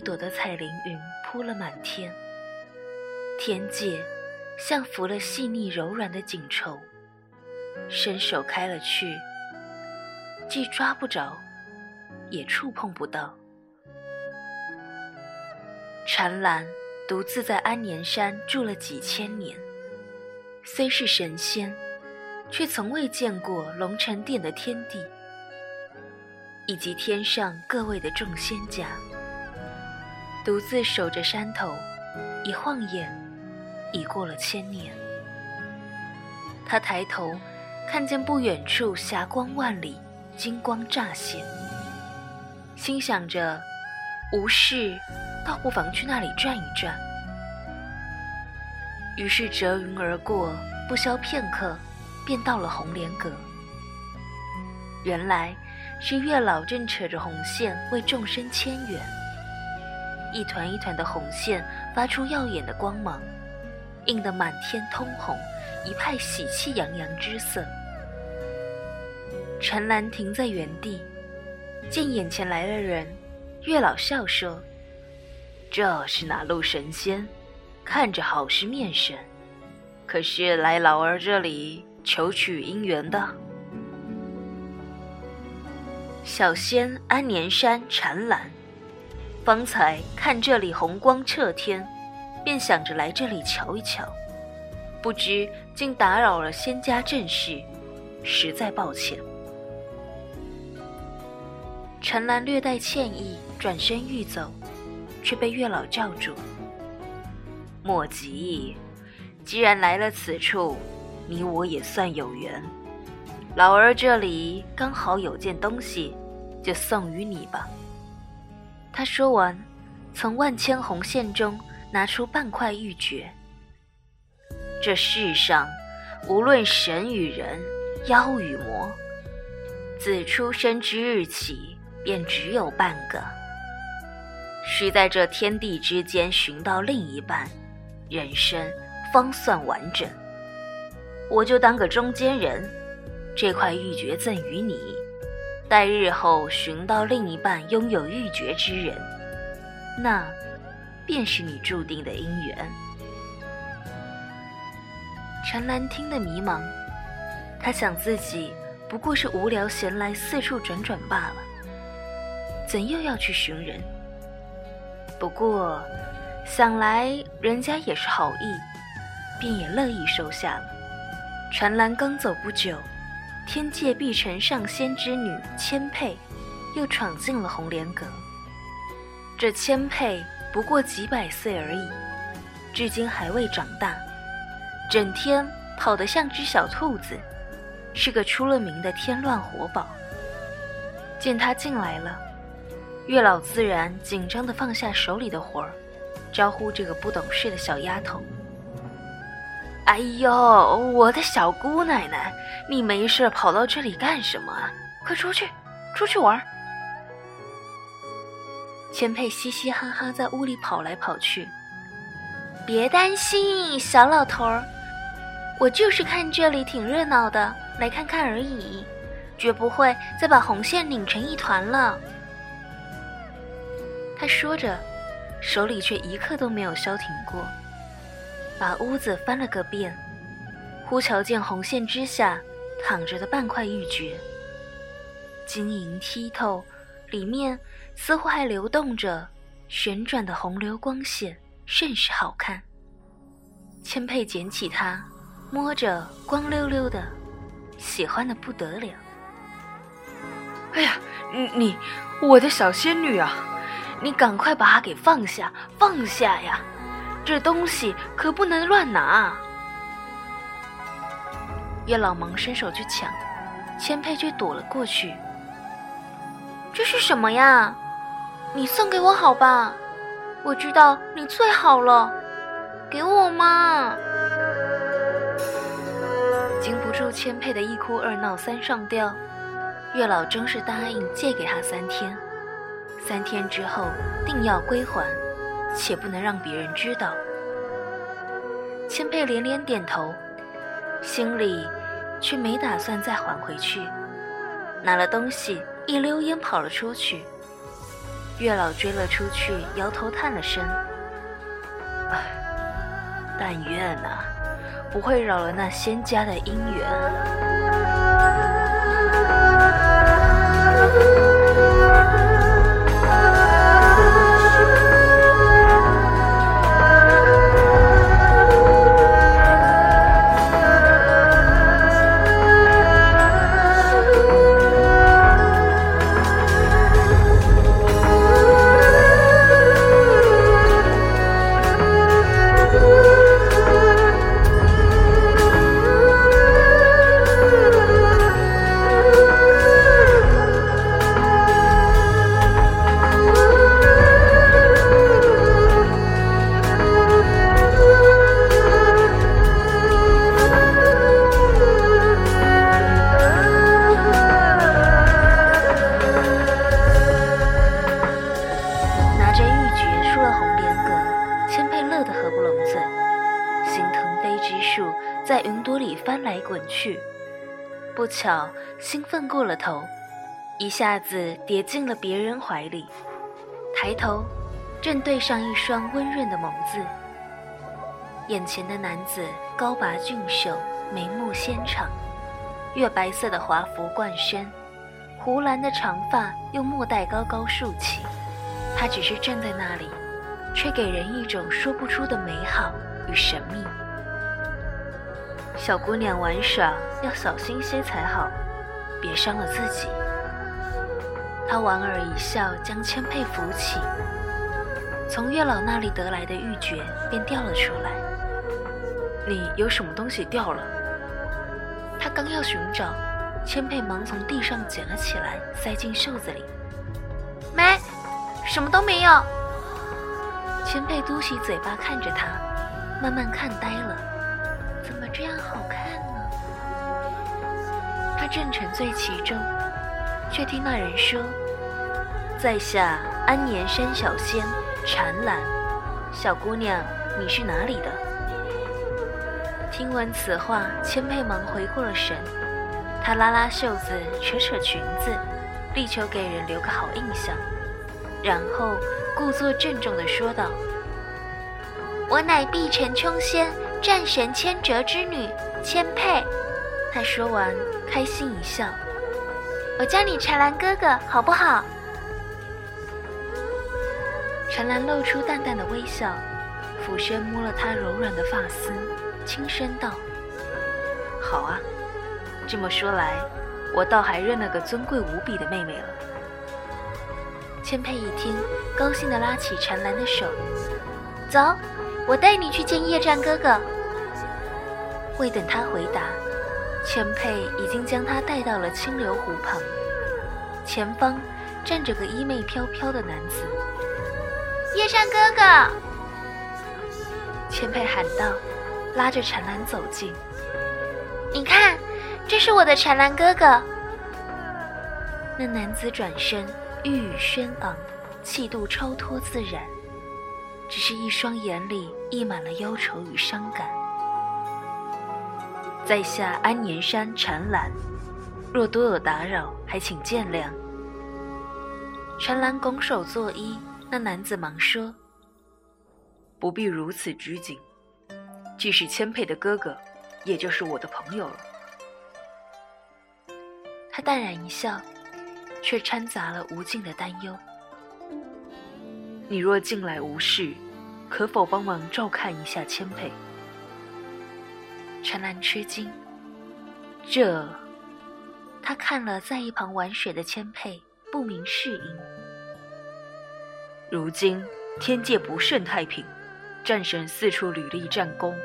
一朵朵的彩鳞云铺了满天，天界像拂了细腻柔软的锦绸，伸手开了去，既抓不着，也触碰不到。禅兰独自在安年山住了几千年，虽是神仙，却从未见过龙城殿的天地，以及天上各位的众仙家。独自守着山头，一晃眼，已过了千年。他抬头，看见不远处霞光万里，金光乍现，心想着，无事，倒不妨去那里转一转。于是折云而过，不消片刻，便到了红莲阁。原来是月老正扯着红线为众生牵缘。一团一团的红线发出耀眼的光芒，映得满天通红，一派喜气洋洋之色。陈兰停在原地，见眼前来了人，月老笑说：“这是哪路神仙？看着好是面神，可是来老儿这里求取姻缘的。”小仙安年山禅兰。方才看这里红光彻天，便想着来这里瞧一瞧，不知竟打扰了仙家正事，实在抱歉。陈兰略带歉意，转身欲走，却被月老叫住：“莫急，既然来了此处，你我也算有缘。老儿这里刚好有件东西，就送与你吧。”他说完，从万千红线中拿出半块玉珏。这世上，无论神与人、妖与魔，自出生之日起，便只有半个。需在这天地之间寻到另一半，人生方算完整。我就当个中间人，这块玉珏赠与你。待日后寻到另一半拥有玉珏之人，那便是你注定的姻缘。陈兰听得迷茫，她想自己不过是无聊闲来四处转转罢了，怎又要去寻人？不过想来人家也是好意，便也乐意收下了。陈兰刚走不久。天界碧城上仙之女千佩，又闯进了红莲阁。这千佩不过几百岁而已，至今还未长大，整天跑得像只小兔子，是个出了名的添乱活宝。见她进来了，月老自然紧张地放下手里的活儿，招呼这个不懂事的小丫头。哎呦，我的小姑奶奶，你没事跑到这里干什么？快出去，出去玩！千佩嘻嘻哈哈在屋里跑来跑去。别担心，小老头儿，我就是看这里挺热闹的，来看看而已，绝不会再把红线拧成一团了。他说着，手里却一刻都没有消停过。把屋子翻了个遍，忽瞧见红线之下躺着的半块玉珏，晶莹剔透，里面似乎还流动着旋转的红流光线，甚是好看。千佩捡起它，摸着光溜溜的，喜欢的不得了。哎呀，你你，我的小仙女啊，你赶快把它给放下，放下呀！这东西可不能乱拿！月老忙伸手去抢，千佩却躲了过去。这是什么呀？你送给我好吧？我知道你最好了，给我嘛！经不住千佩的一哭二闹三上吊，月老终是答应借给他三天，三天之后定要归还。且不能让别人知道。千佩连连点头，心里却没打算再还回去，拿了东西一溜烟跑了出去。月老追了出去，摇头叹了声：“唉，但愿啊，不会扰了那仙家的姻缘。”出了红莲阁，千佩乐得合不拢嘴，学腾飞之术，在云朵里翻来滚去。不巧，兴奋过了头，一下子跌进了别人怀里。抬头，正对上一双温润的眸子。眼前的男子高拔俊秀，眉目纤长，月白色的华服贯身，湖蓝的长发用墨带高高竖起。他只是站在那里，却给人一种说不出的美好与神秘。小姑娘玩耍要小心些才好，别伤了自己。他莞尔一笑，将千佩扶起。从月老那里得来的玉珏便掉了出来。你有什么东西掉了？他刚要寻找，千佩忙从地上捡了起来，塞进袖子里。没，什么都没有。千佩嘟起嘴巴看着他，慢慢看呆了。怎么这样好看呢？他正沉醉其中，却听那人说：“在下安年山小仙禅兰，小姑娘，你是哪里的？”听闻此话，千佩忙回过了神。他拉拉袖子，扯扯裙子，力求给人留个好印象，然后故作郑重地说道：“我乃碧城琼仙。”战神千折之女千佩，他说完，开心一笑。我叫你禅兰哥哥，好不好？禅兰露出淡淡的微笑，俯身摸了他柔软的发丝，轻声道：“好啊。”这么说来，我倒还认了个尊贵无比的妹妹了。千佩一听，高兴地拉起禅兰的手，走。我带你去见夜战哥哥。未等他回答，千佩已经将他带到了清流湖旁。前方站着个衣袂飘飘的男子。夜战哥哥，千佩喊道，拉着禅兰走近。你看，这是我的禅兰哥哥。那男子转身，玉宇轩昂，气度超脱自然。只是一双眼里溢满了忧愁与伤感。在下安年山禅兰，若多有打扰，还请见谅。禅兰拱手作揖，那男子忙说：“不必如此拘谨，既是千佩的哥哥，也就是我的朋友了。”他淡然一笑，却掺杂了无尽的担忧。你若近来无事，可否帮忙照看一下千佩？陈兰吃惊，这……他看了在一旁玩水的千佩，不明事因。如今天界不甚太平，战神四处屡立战功。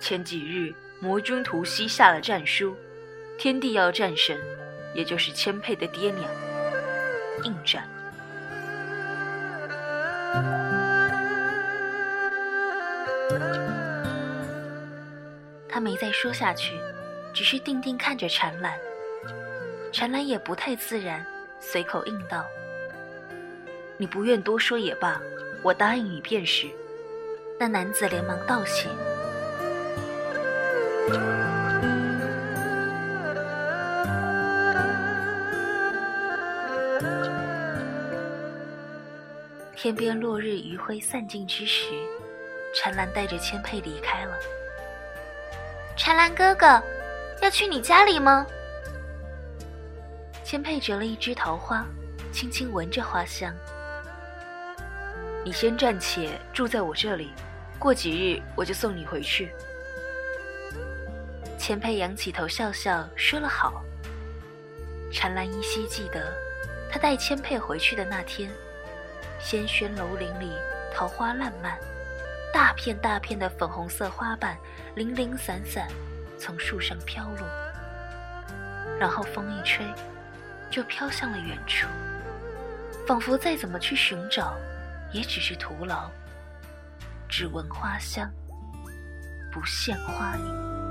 前几日魔君图西下了战书，天地要战神，也就是千佩的爹娘，应战。他没再说下去，只是定定看着禅兰。禅兰也不太自然，随口应道：“你不愿多说也罢，我答应你便是。”那男子连忙道谢。天边落日余晖散尽之时，禅兰带着千佩离开了。禅兰哥哥，要去你家里吗？千佩折了一枝桃花，轻轻闻着花香。你先暂且住在我这里，过几日我就送你回去。千佩仰起头笑笑，说了好。禅兰依稀记得，他带千佩回去的那天。仙轩楼林里，桃花烂漫，大片大片的粉红色花瓣零零散散从树上飘落，然后风一吹，就飘向了远处，仿佛再怎么去寻找，也只是徒劳。只闻花香，不见花影。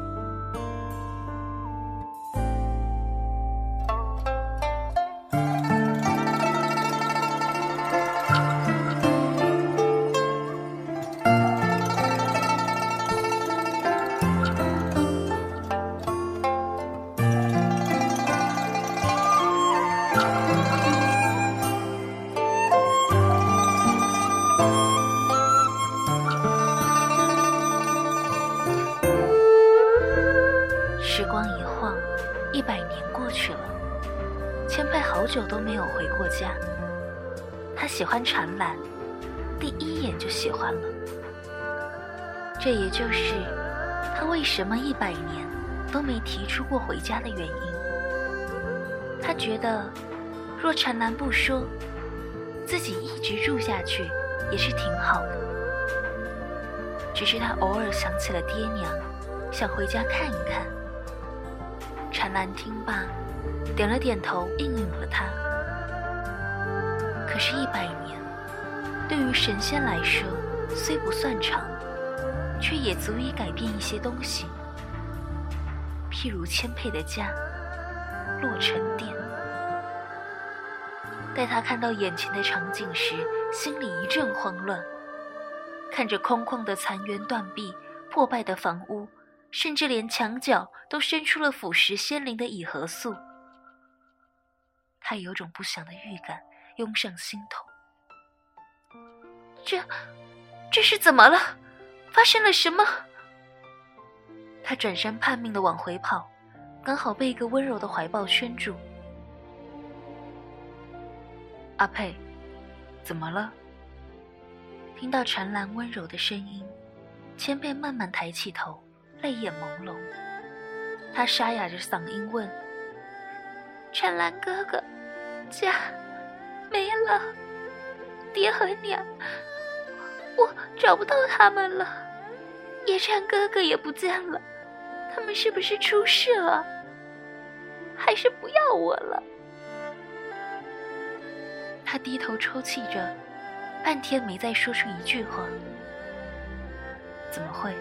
久都没有回过家。他喜欢禅兰，第一眼就喜欢了。这也就是他为什么一百年都没提出过回家的原因。他觉得，若禅兰不说，自己一直住下去也是挺好的。只是他偶尔想起了爹娘，想回家看一看。禅兰听罢。点了点头，应允了他。可是，一百年对于神仙来说虽不算长，却也足以改变一些东西。譬如千佩的家——洛尘殿。待他看到眼前的场景时，心里一阵慌乱。看着空旷的残垣断壁、破败的房屋，甚至连墙角都伸出了腐蚀仙灵的蚁合素。他有种不祥的预感涌上心头。这，这是怎么了？发生了什么？他转身叛命的往回跑，刚好被一个温柔的怀抱圈住。阿佩，怎么了？听到陈兰温柔的声音，千贝慢慢抬起头，泪眼朦胧。他沙哑着嗓音问：“陈兰哥哥。”家没了，爹和娘，我找不到他们了。叶禅哥哥也不见了，他们是不是出事了？还是不要我了？他低头抽泣着，半天没再说出一句话。怎么会？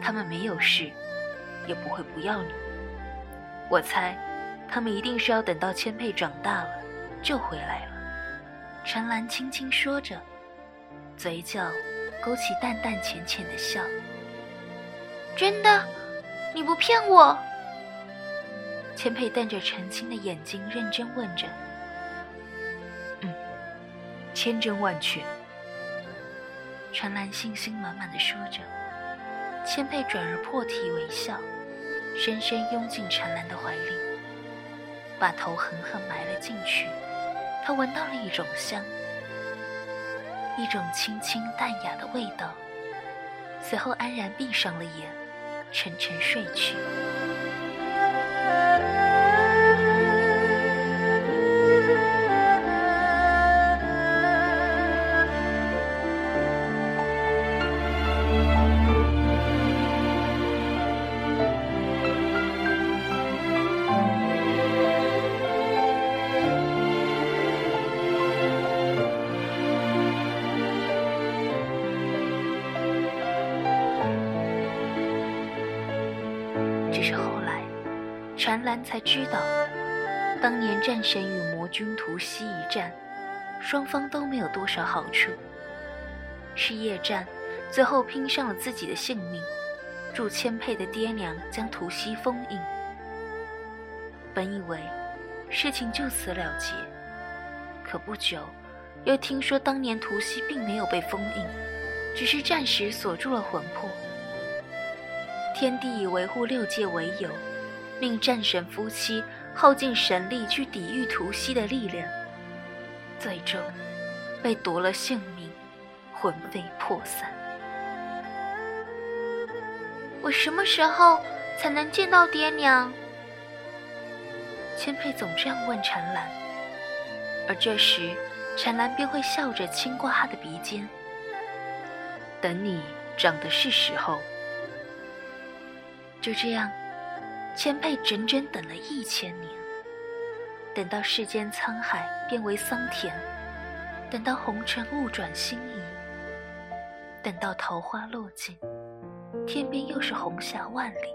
他们没有事，也不会不要你。我猜。他们一定是要等到千佩长大了，就回来了。陈兰轻轻说着，嘴角勾起淡淡浅浅的笑。真的，你不骗我？千佩瞪着澄清的眼睛，认真问着。嗯，千真万确。陈兰信心满满的说着。千佩转而破涕为笑，深深拥进陈兰的怀里。把头狠狠埋了进去，他闻到了一种香，一种清清淡雅的味道，随后安然闭上了眼，沉沉睡去。才知道，当年战神与魔君屠西一战，双方都没有多少好处。是夜战，最后拼上了自己的性命，助千佩的爹娘将屠西封印。本以为事情就此了结，可不久，又听说当年图西并没有被封印，只是暂时锁住了魂魄。天帝以维护六界为由，命战神夫妻耗尽神力去抵御屠西的力量，最终被夺了性命，魂飞魄散。我什么时候才能见到爹娘？千佩总这样问禅兰，而这时禅兰便会笑着亲过他的鼻尖。等你长的是时候。就这样，千佩整整等了一千年，等到世间沧海变为桑田，等到红尘物转星移，等到桃花落尽，天边又是红霞万里。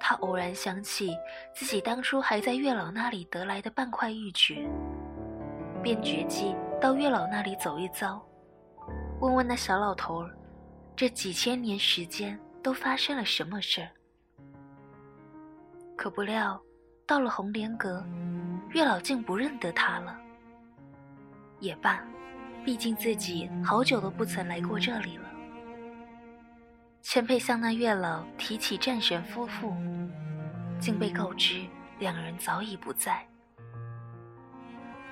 他偶然想起自己当初还在月老那里得来的半块玉珏，便决计到月老那里走一遭，问问那小老头儿，这几千年时间都发生了什么事儿。可不料，到了红莲阁，月老竟不认得他了。也罢，毕竟自己好久都不曾来过这里了。千佩向那月老提起战神夫妇，竟被告知两人早已不在。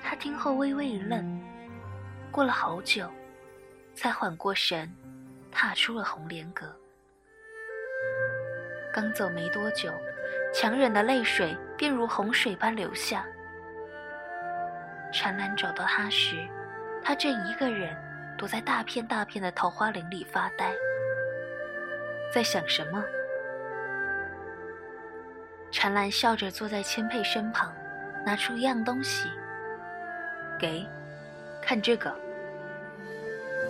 他听后微微一愣，过了好久，才缓过神，踏出了红莲阁。刚走没多久，强忍的泪水便如洪水般流下。禅兰找到他时，他正一个人躲在大片大片的桃花林里发呆。在想什么？禅兰笑着坐在千佩身旁，拿出一样东西，给，看这个。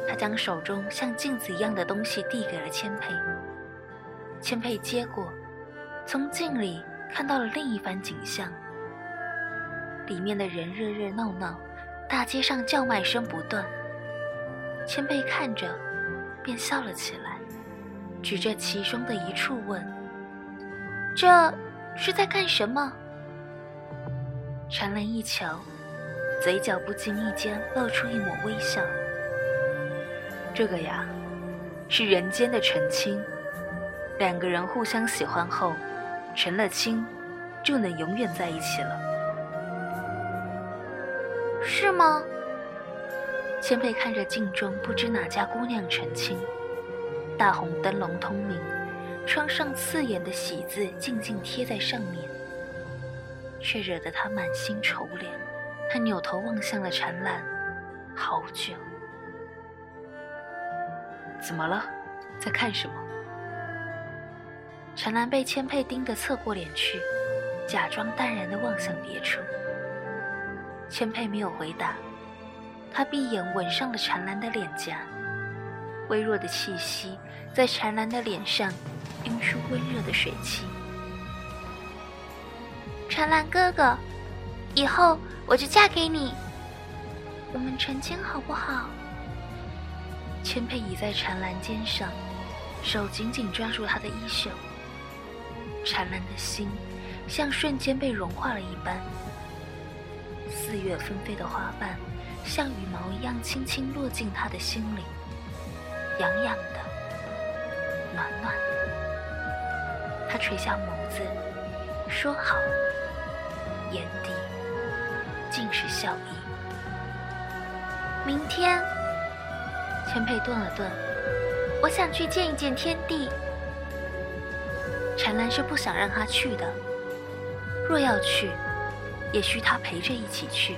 他将手中像镜子一样的东西递给了千佩。千佩接过，从镜里看到了另一番景象。里面的人热热闹闹，大街上叫卖声不断。千佩看着，便笑了起来。指着其中的一处问：“这是在干什么？”禅兰一瞧，嘴角不经意间露出一抹微笑。这个呀，是人间的成亲，两个人互相喜欢后，成了亲，就能永远在一起了。是吗？千佩看着镜中不知哪家姑娘成亲。大红灯笼通明，窗上刺眼的喜字静静贴在上面，却惹得他满心愁怜。他扭头望向了禅兰，好久。怎么了？在看什么？陈兰被千佩盯得侧过脸去，假装淡然地望向别处。千佩没有回答，他闭眼吻上了陈兰的脸颊。微弱的气息在陈兰的脸上晕出温热的水汽。陈兰哥哥，以后我就嫁给你，我们成亲好不好？千佩倚在陈兰肩上，手紧紧抓住她的衣袖。禅兰的心像瞬间被融化了一般，四月纷飞的花瓣像羽毛一样轻轻落进他的心里。痒痒的，暖暖的。他垂下眸子，说：“好。”眼底尽是笑意。明天，千佩顿了顿，我想去见一见天地。禅兰是不想让他去的，若要去，也需他陪着一起去。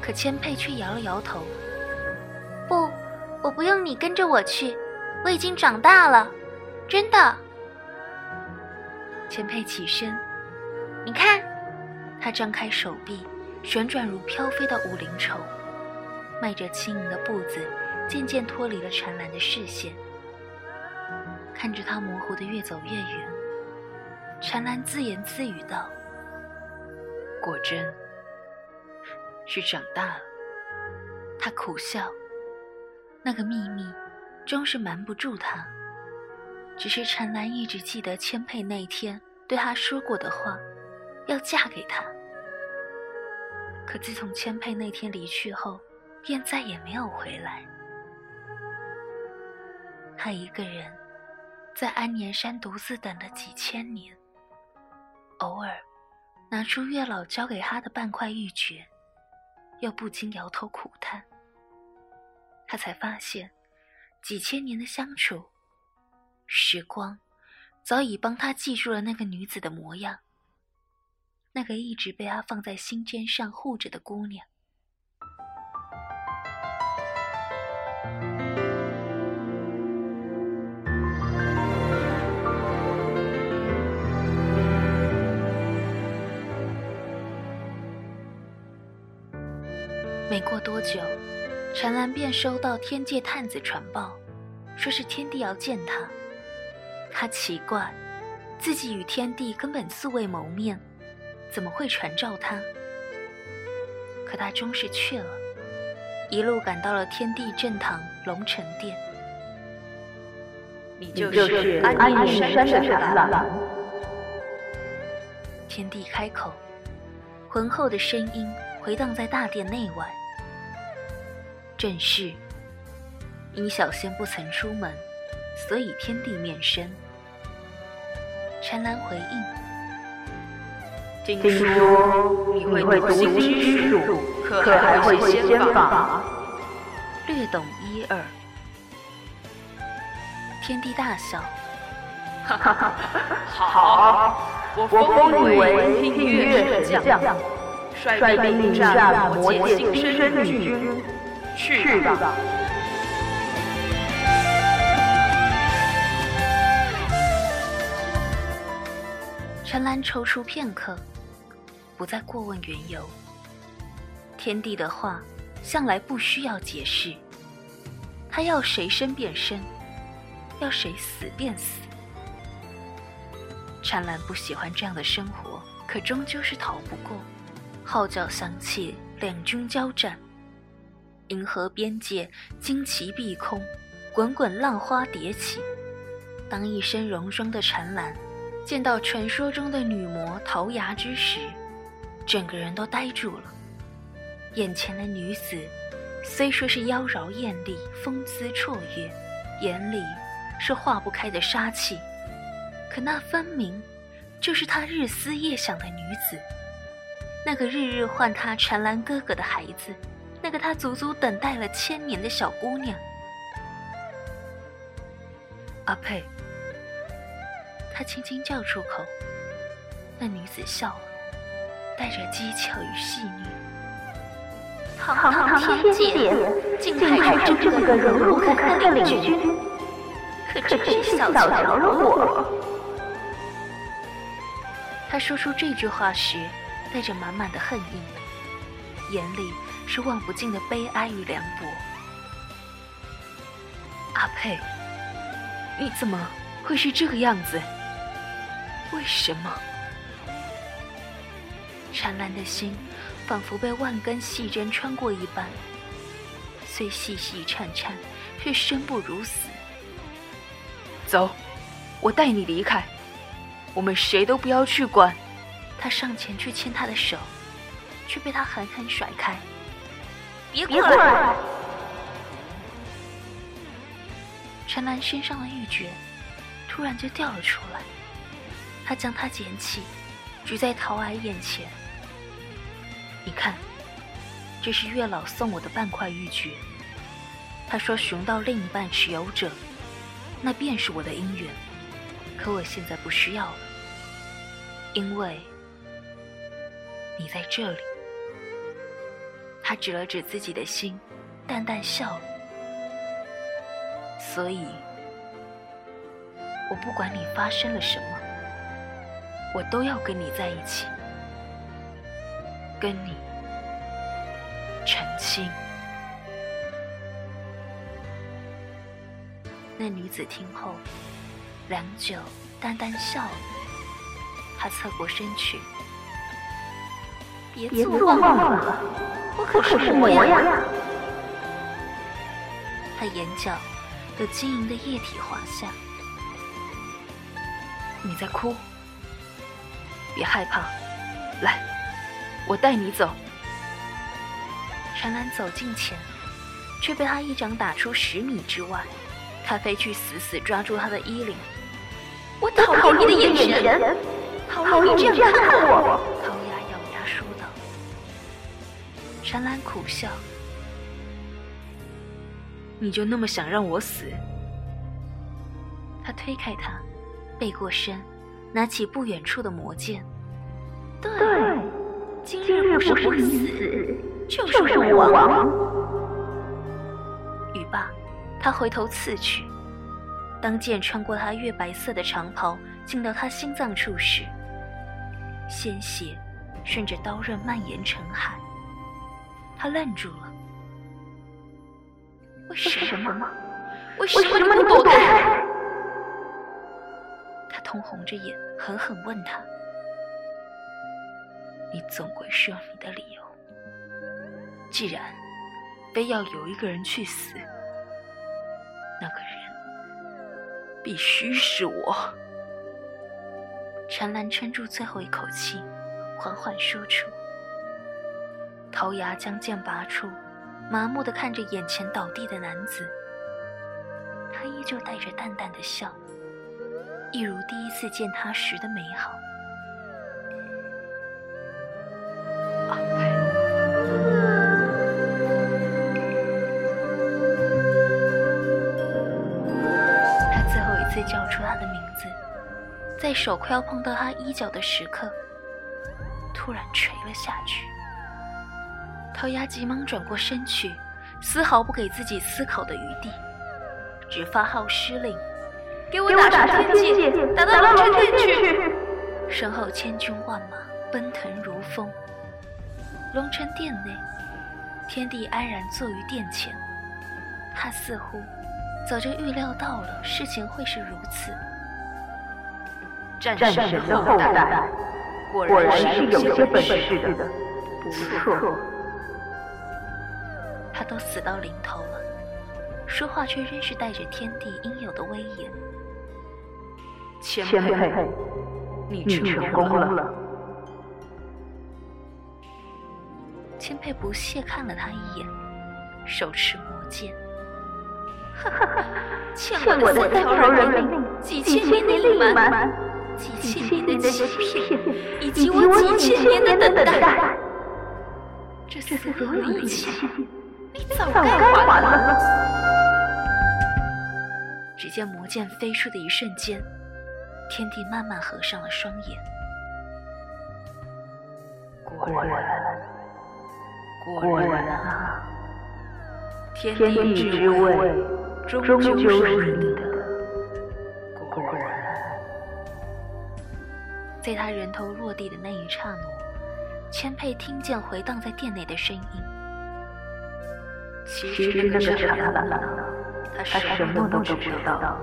可千佩却摇了摇头，不。我不用你跟着我去，我已经长大了，真的。千佩起身，你看，他张开手臂，旋转如飘飞的五灵绸，迈着轻盈的步子，渐渐脱离了禅兰的视线。看着他模糊的越走越远，禅兰自言自语道：“果真，是长大了。”他苦笑。那个秘密，终是瞒不住他。只是陈兰一直记得千佩那天对他说过的话，要嫁给他。可自从千佩那天离去后，便再也没有回来。他一个人在安年山独自等了几千年，偶尔拿出月老交给他的半块玉珏，又不禁摇头苦叹。他才发现，几千年的相处，时光早已帮他记住了那个女子的模样，那个一直被他放在心尖上护着的姑娘。没过多久。陈兰便收到天界探子传报，说是天帝要见他。他奇怪，自己与天帝根本素未谋面，怎么会传召他？可他终是去了，一路赶到了天帝正堂龙城殿。你就是安年山的陈兰。天帝开口，浑厚的声音回荡在大殿内外。正是，因小仙不曾出门，所以天地面生。陈兰回应：“听说你会读心之术，可还会仙法？略懂一二。”天地大笑：“哈哈哈！好，我封你为听月神将，率兵应战魔界新生女君。”去吧。陈兰踌躇片刻，不再过问缘由。天帝的话向来不需要解释，他要谁生便生，要谁死便死。陈兰不喜欢这样的生活，可终究是逃不过。号角响起，两军交战。银河边界旌旗碧空，滚滚浪花叠起。当一身戎装的禅兰见到传说中的女魔桃崖之时，整个人都呆住了。眼前的女子虽说是妖娆艳丽、风姿绰约，眼里是化不开的杀气，可那分明就是他日思夜想的女子，那个日日唤他禅兰哥哥的孩子。那个他足足等待了千年的小姑娘，阿佩，他轻轻叫出口。那女子笑了，带着讥诮与戏谑：“堂堂天界，竟派出这么个人不堪的领军，可真是小瞧了我。”他说出这句话时，带着满满的恨意，眼里。是望不尽的悲哀与凉薄。阿佩，你怎么会是这个样子？为什么？禅兰的心仿佛被万根细针穿过一般，虽细细颤颤，却生不如死。走，我带你离开，我们谁都不要去管。他上前去牵她的手，却被她狠狠甩开。别过来！陈兰身上的玉珏突然就掉了出来，他将它捡起，举在陶矮眼前。你看，这是月老送我的半块玉珏。他说：“熊到另一半持有者，那便是我的姻缘。可我现在不需要了，因为你在这里。”他指了指自己的心，淡淡笑了。所以，我不管你发生了什么，我都要跟你在一起，跟你成亲。那女子听后，良久，淡淡笑了。她侧过身去，别做梦了。我可是模样。他眼角有晶莹的液体滑下。你在哭？别害怕，来，我带你走。陈兰走近前，却被他一掌打出十米之外。他飞去死死抓住他的衣领。我讨厌你的眼神，讨厌你这样看我。陈兰苦笑。你就那么想让我死？他推开他，背过身，拿起不远处的魔剑。对，今日不是不死，就是亡。语罢，他回头刺去。当剑穿过他月白色的长袍，进到他心脏处时，鲜血顺着刀刃蔓延成海。他愣住了。为什么？为什么你躲开？他通红着眼，狠狠问他：“你总归是有你的理由。既然非要有一个人去死，那个人必须是我。”陈兰撑住最后一口气，缓缓说出：“陶牙将剑拔出。”麻木地看着眼前倒地的男子，他依旧带着淡淡的笑，一如第一次见他时的美好。他最后一次叫出他的名字，在手快要碰到他衣角的时刻，突然垂了下去。陶牙急忙转过身去，丝毫不给自己思考的余地，只发号施令：“给我打上天界，打到龙城殿去！”身后千军万马奔腾如风。龙城殿内，天帝安然坐于殿前，他似乎早就预料到了事情会是如此。战神的后代，果然是有些本事的，不错。他都死到临头了，说话却仍是带着天地应有的威严。千佩，你成功了。千佩不屑看了他一眼，手持魔剑。哈哈，欠我的三条人命，几千年的隐瞒，几千年的欺骗，以及我几千年的等待，这所有的一切。你早该还了。只见魔剑飞出的一瞬间，天帝慢慢合上了双眼。果然，果然啊！天地之位终究是你的。果然，在他人头落地的那一刹那，千佩听见回荡在殿内的声音。其实那个傻兰兰，他什么都不知道，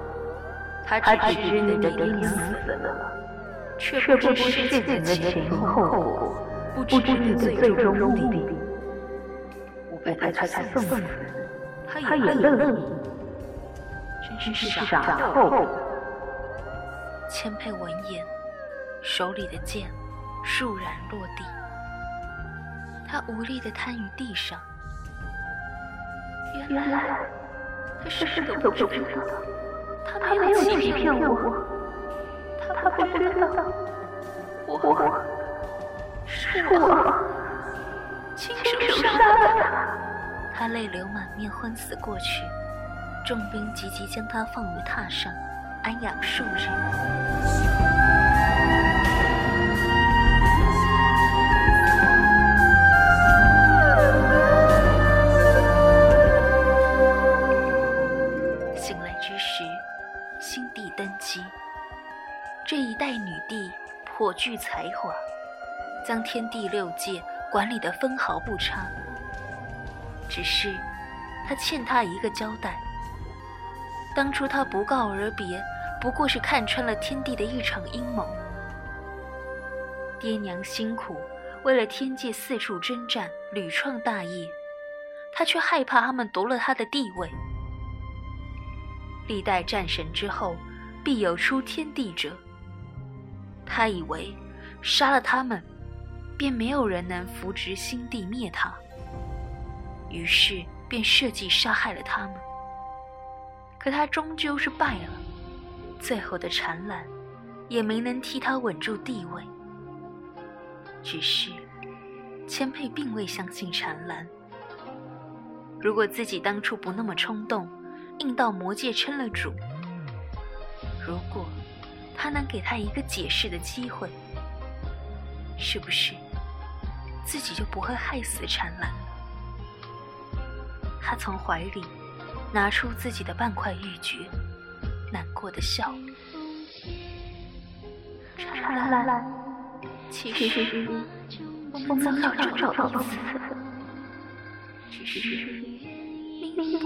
他只知你的爹娘死了，却不知事情的前因后果，不知你的最终目的。我派他去送死，他也乐意，真是傻透了。千佩闻言，手里的剑倏然落地，他无力地瘫于地上。原来他什么都不知道，他没有欺骗我，他不知道我是我亲手杀的他。他泪流满面，昏死过去。重兵急急将他放于榻上，安养数日。具才华，将天地六界管理得分毫不差。只是，他欠他一个交代。当初他不告而别，不过是看穿了天地的一场阴谋。爹娘辛苦，为了天界四处征战，屡创大业，他却害怕他们夺了他的地位。历代战神之后，必有出天地者。他以为杀了他们，便没有人能扶植新帝灭他。于是便设计杀害了他们。可他终究是败了，最后的缠兰也没能替他稳住地位。只是千佩并未相信禅兰。如果自己当初不那么冲动，硬到魔界称了主，如果他能给他一个解释的机会，是不是自己就不会害死缠兰了？他从怀里拿出自己的半块玉珏，难过的笑了。缠兰，其实我们早就找到一次，只是。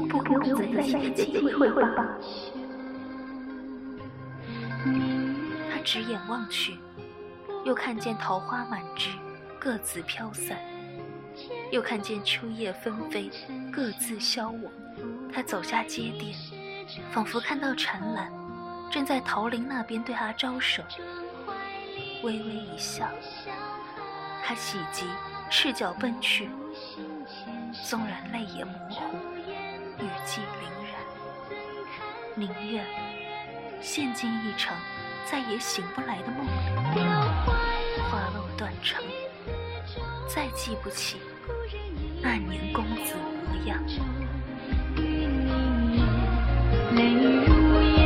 不给我们在一起的机会吧。他直眼望去，又看见桃花满枝，各自飘散；又看见秋叶纷飞，各自消亡。他走下街店，仿佛看到陈兰正在桃林那边对他招手，微微一笑。他喜极，赤脚奔去，纵然泪眼模糊。雨季凛然，宁愿陷进一场再也醒不来的梦，花落断肠，再记不起那年公子模样，泪如。